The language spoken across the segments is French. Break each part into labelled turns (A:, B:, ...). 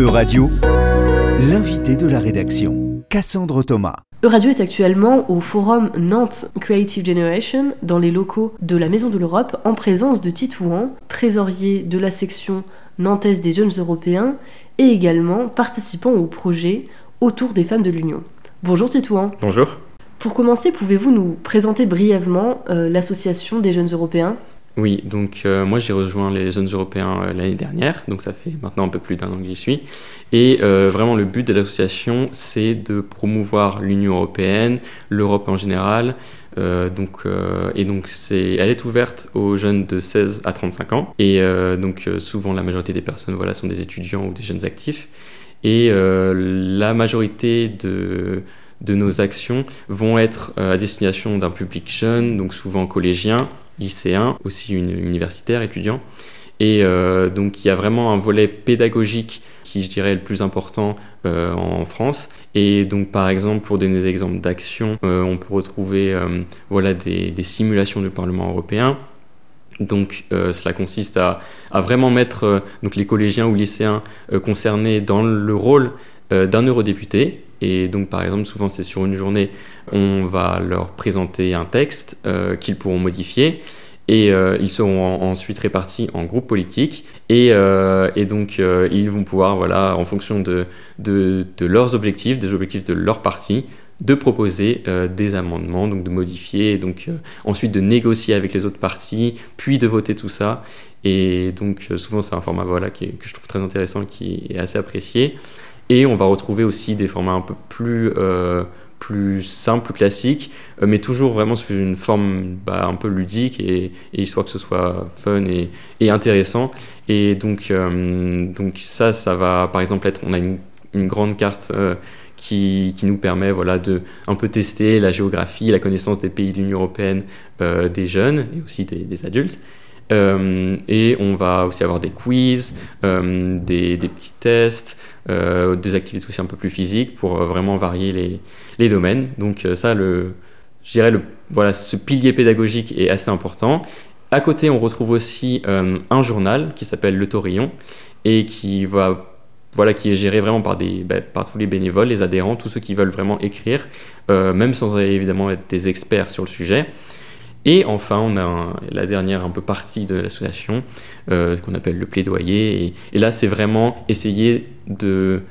A: Euradio, l'invité de la rédaction, Cassandre Thomas.
B: Euradio est actuellement au forum Nantes Creative Generation dans les locaux de la Maison de l'Europe en présence de Titouan, trésorier de la section nantaise des jeunes européens et également participant au projet autour des femmes de l'Union. Bonjour Titouan.
C: Bonjour.
B: Pour commencer, pouvez-vous nous présenter brièvement euh, l'association des jeunes européens?
C: Oui, donc euh, moi j'ai rejoint les Jeunes Européens euh, l'année dernière, donc ça fait maintenant un peu plus d'un an que j'y suis. Et euh, vraiment le but de l'association c'est de promouvoir l'Union Européenne, l'Europe en général. donc, et donc c'est, elle est ouverte aux jeunes de 16 à 35 ans. Et donc souvent la majorité des personnes voilà, sont des étudiants ou des jeunes actifs. Et la majorité de, de nos actions vont être à destination d'un public jeune, donc souvent collégien, lycéens, aussi universitaires, étudiants. Et euh, donc il y a vraiment un volet pédagogique qui, je dirais, est le plus important euh, en France. Et donc par exemple, pour donner des exemples d'actions, euh, on peut retrouver voilà, des, simulations du Parlement européen. Donc cela consiste à, à vraiment mettre donc, les collégiens ou lycéens concernés dans le rôle d'un eurodéputé. Et donc par exemple, souvent c'est sur une journée, on va leur présenter un texte qu'ils pourront modifier et euh, ils seront ensuite répartis en groupes politiques et, euh, donc euh, ils vont pouvoir, voilà, en fonction de, leurs objectifs, des objectifs de leur parti, de proposer des amendements, donc de modifier, et donc ensuite de négocier avec les autres partis, puis de voter tout ça. Et donc souvent c'est un format voilà, que je trouve très intéressant, qui est assez apprécié. Et on va retrouver aussi des formats un peu plus plus simple, plus classique, euh, mais toujours vraiment sous une forme bah, un peu ludique et, histoire que ce soit fun et, intéressant. Et donc, euh, donc ça, ça va par exemple être, on a une, une grande carte euh, qui, qui, nous permet voilà, de un peu tester la géographie, la connaissance des pays de l'Union européenne des jeunes et aussi des adultes. Euh, et on va aussi avoir des quiz, euh, des, petits tests, euh, des activités aussi un peu plus physiques pour vraiment varier les, domaines. Donc ça, je dirais, voilà, ce pilier pédagogique est assez important. À côté, on retrouve aussi un journal qui s'appelle Le Taurillon et qui va voilà, qui est géré vraiment par, des, bah, par tous les bénévoles, les adhérents, tous ceux qui veulent vraiment écrire, même sans évidemment être des experts sur le sujet. Et enfin, on a la dernière un peu partie de l'association euh, qu'on appelle le plaidoyer. Et, là, c'est vraiment essayer de,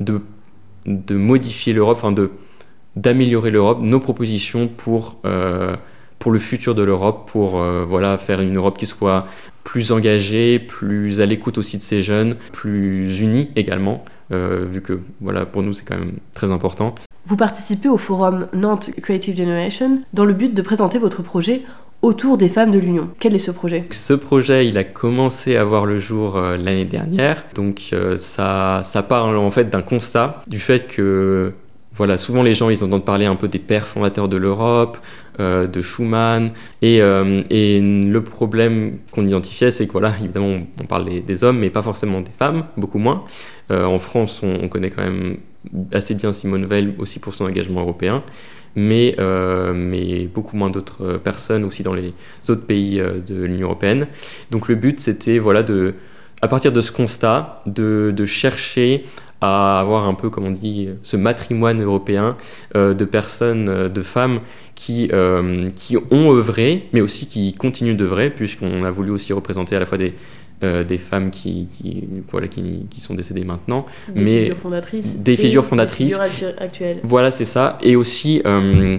C: de, modifier l'Europe, enfin de, d'améliorer l'Europe, nos propositions pour, euh, pour le futur de l'Europe, pour euh, voilà, faire une Europe qui soit plus engagée, plus à l'écoute aussi de ces jeunes, plus unie également, vu que voilà, pour nous, c'est quand même très important.
B: Vous participez au forum Nantes Creative Generation dans le but de présenter votre projet autour des femmes de l'Union. Quel est ce projet?
C: Ce projet, il a commencé à voir le jour euh, l'année dernière. Donc euh, ça, ça parle en fait d'un constat du fait que voilà, souvent les gens ils entendent parler un peu des pères fondateurs de l'Europe, euh, de Schuman, et, et le problème qu'on identifiait, c'est que voilà, évidemment, on, parle des, hommes, mais pas forcément des femmes, beaucoup moins. en France, on, on, connaît quand même assez bien Simone Veil aussi pour son engagement européen, mais, euh, mais beaucoup moins d'autres personnes aussi dans les autres pays euh, de l'Union européenne. Donc le but, c'était voilà, de, à partir de ce constat, de, de, chercher à avoir un peu, comme on dit, ce matrimoine européen euh, de personnes, de femmes qui, qui ont œuvré, mais aussi qui continuent d'œuvrer, puisqu'on a voulu aussi représenter à la fois des, euh, des femmes qui, voilà, qui, qui, sont décédées maintenant.
B: Des mais figures fondatrices.
C: Des figures fondatrices.
B: Des figures actuelles.
C: Voilà, c'est ça. Et aussi, euh,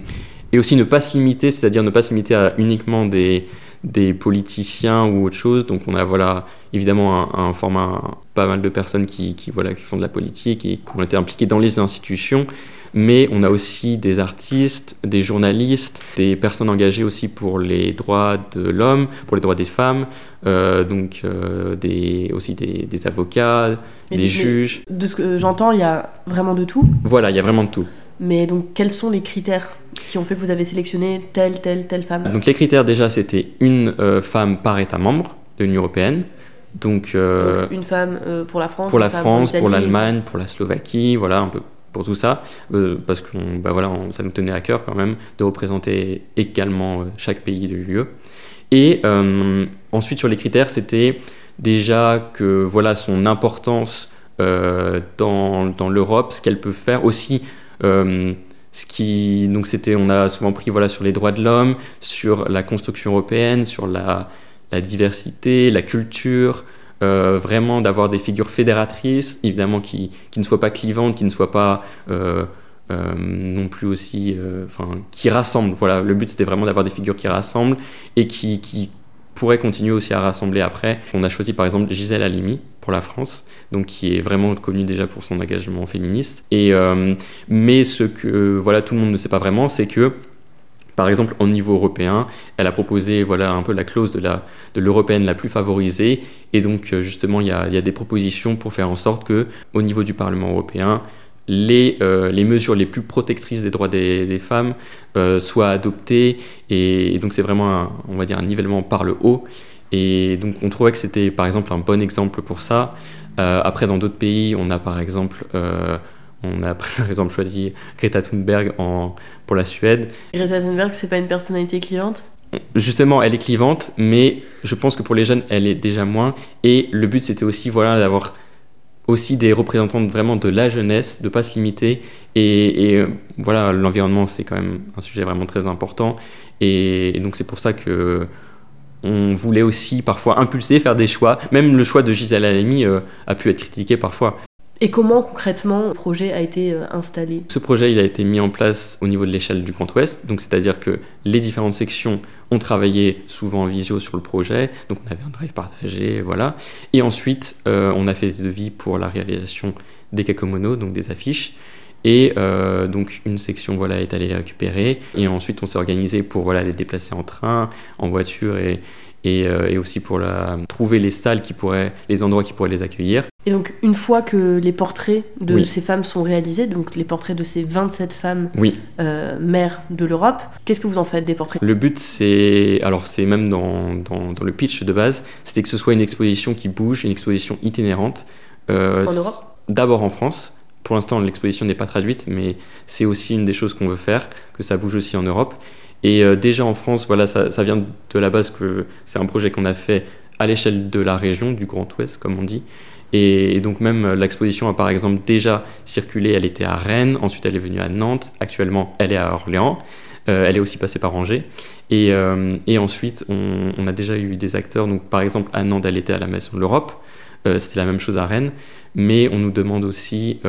C: et aussi ne pas se limiter, c'est-à-dire ne pas se limiter à uniquement des, des politiciens ou autre chose. Donc on a voilà, évidemment un, un format, pas mal de personnes qui, qui, voilà, qui font de la politique et qui ont été impliquées dans les institutions mais on a aussi des artistes, des journalistes, des personnes engagées aussi pour les droits de l'homme, pour les droits des femmes, euh, donc euh, des, aussi des, avocats, des juges.
B: De ce que j'entends, il y a vraiment de tout?
C: Voilà, il y a vraiment de tout.
B: Mais donc, quels sont les critères qui ont fait que vous avez sélectionné telle, telle, telle femme?
C: Donc, les critères, déjà, c'était une euh, femme par État membre de l'Union européenne. Donc,
B: donc, une femme pour la France,
C: pour la France, pour l'Allemagne, pour la Slovaquie, voilà, un peu pour tout ça, euh, parce que bah voilà, ça nous tenait à cœur quand même de représenter également euh, chaque pays de l'UE. Et euh, ensuite sur les critères, c'était déjà que voilà son importance dans, dans l'Europe, ce qu'elle peut faire aussi. ce qui, donc c'était, on a souvent pris voilà, sur les droits de l'homme, sur la construction européenne, sur la, la diversité, la culture, euh, vraiment d'avoir des figures fédératrices, évidemment qui, qui, ne soient pas clivantes, qui ne soient pas euh, euh, non plus aussi, enfin, qui rassemblent. Voilà, le but c'était vraiment d'avoir des figures qui rassemblent et qui, qui, pourraient continuer aussi à rassembler après. On a choisi par exemple Gisèle Halimi pour la France, donc qui est vraiment connue déjà pour son engagement féministe. Et mais ce que voilà tout le monde ne sait pas vraiment, c'est que par exemple, au niveau européen, elle a proposé voilà, un peu la clause de, l'européenne la plus favorisée. Et donc, euh, justement, il y a, des propositions pour faire en sorte que, au niveau du Parlement européen, les, euh, mesures les plus protectrices des droits des, des femmes euh, soient adoptées. Et, donc, c'est vraiment, un, on va dire, un nivellement par le haut. Et donc, on trouvait que c'était, par exemple, un bon exemple pour ça. après, dans d'autres pays, on a, par exemple on a par exemple choisi Greta Thunberg en, pour la Suède.
B: Greta Thunberg, c'est pas une personnalité clivante?
C: Justement, elle est clivante, mais je pense que pour les jeunes, elle est déjà moins. Et le but, c'était aussi voilà, d'avoir aussi des représentants vraiment de la jeunesse, de pas se limiter. Et, euh, voilà, l'environnement, c'est quand même un sujet vraiment très important. Et, donc, c'est pour ça que on voulait aussi parfois impulser, faire des choix. Même le choix de Gisèle Halimi euh, a pu être critiqué parfois.
B: Et comment concrètement le projet a été euh, installé?
C: Ce projet il a été mis en place au niveau de l'échelle du Grand Ouest, donc c'est-à-dire que les différentes sections ont travaillé souvent en visio sur le projet, donc on avait un drive partagé, voilà. Et ensuite euh, on a fait des devis pour la réalisation des kakomono, donc des affiches. Et euh, donc une section voilà est allée les récupérer et ensuite on s'est organisé pour voilà les déplacer en train, en voiture et, euh, et, aussi pour la, trouver les salles qui pourraient, les endroits qui pourraient les accueillir.
B: Et donc, une fois que les portraits de ces femmes sont réalisés, donc les portraits de ces 27 femmes
C: oui.
B: euh, mères de l'Europe, qu'est-ce que vous en faites des portraits?
C: Le but, c'est, alors c'est même dans, dans, le pitch de base, c'était que ce soit une exposition qui bouge, une exposition itinérante.
B: Euh, en Europe?
C: D'abord en France. Pour l'instant, l'exposition n'est pas traduite, mais c'est aussi une des choses qu'on veut faire, que ça bouge aussi en Europe. Et euh, déjà en France, voilà, ça, vient de la base que c'est un projet qu'on a fait à l'échelle de la région, du Grand Ouest, comme on dit. Et, donc même euh, l'exposition a par exemple déjà circulé, elle était à Rennes, ensuite elle est venue à Nantes, actuellement elle est à Orléans, euh, elle est aussi passée par Angers. Et, ensuite on, on, a déjà eu des acteurs, donc par exemple à Nantes elle était à la Maison de l'Europe, c'était la même chose à Rennes, mais on nous demande aussi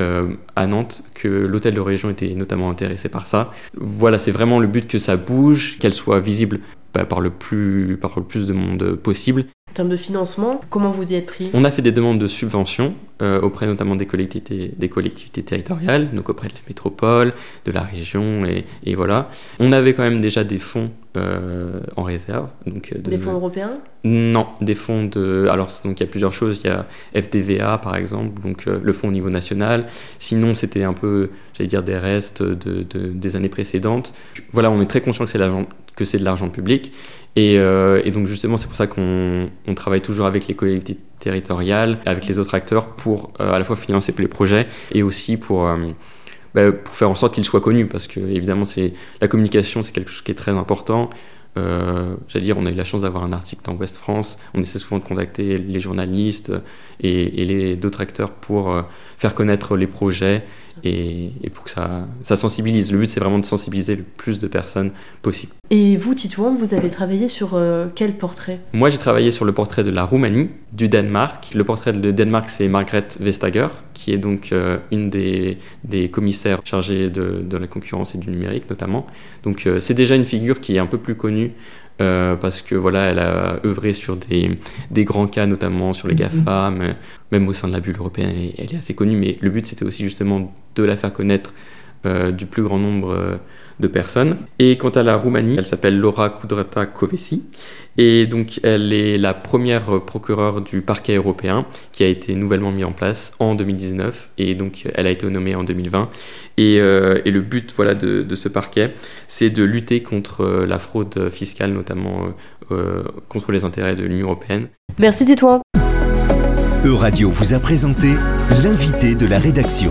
C: euh, à Nantes que l'hôtel de région était notamment intéressé par ça. Voilà, c'est vraiment le but que ça bouge, qu'elle soit visible bah, par, le plus, par le plus de monde possible.
B: En termes de financement, comment vous y êtes pris?
C: On a fait des demandes de subventions euh, auprès notamment des collectivités, des collectivités territoriales, donc auprès de la métropole, de la région, et, et voilà. On avait quand même déjà des fonds euh, en réserve. Donc
B: euh, des fonds européens?
C: Non, des fonds de... Alors, donc il y a plusieurs choses. Il y a FDVA, par exemple, donc le fonds au niveau national. Sinon, c'était un peu, j'allais dire, des restes de, de, des années précédentes. Voilà, on est très conscient que c'est l'argent que c'est de l'argent public. Et, euh, et, donc justement, c'est pour ça qu'on on travaille toujours avec les collectivités territoriales, avec les autres acteurs, pour euh, à la fois financer les projets et aussi pour, euh, bah, pour faire en sorte qu'ils soient connus, parce que évidemment, c'est la communication, c'est quelque chose qui est très important. Euh, J'allais dire, on a eu la chance d'avoir un article dans West France. On essaie souvent de contacter les journalistes et, et les d'autres acteurs pour faire connaître les projets et, pour que ça, ça sensibilise. Le but, c'est vraiment de sensibiliser le plus de personnes possible.
B: Et vous, Titouan, vous avez travaillé sur euh, quel portrait?
C: Moi, j'ai travaillé sur le portrait de la Roumanie, du Danemark. Le portrait de Danemark, c'est Margrethe Vestager, qui est donc euh, une des, des, commissaires chargés de, de, la concurrence et du numérique, notamment. Donc, euh, c'est déjà une figure qui est un peu plus connue euh, parce que voilà, elle a œuvré sur des, des grands cas, notamment sur les mhm. GAFA, même au sein de la bulle européenne, elle, est assez connue, mais le but c'était aussi justement de la faire connaître euh, du plus grand nombre euh, de personnes. Et quant à la Roumanie, elle s'appelle Laura Kudrata Kovesi. Et donc, elle est la première procureure du parquet européen qui a été nouvellement mis en place en 2019. Et donc, elle a été nommée en 2020. Euh, et, le but voilà, de, ce parquet, c'est de lutter contre euh, la fraude fiscale, notamment euh, contre les intérêts de l'Union européenne.
B: Merci, Titouan.
A: Euradio vous a présenté l'invité de la rédaction.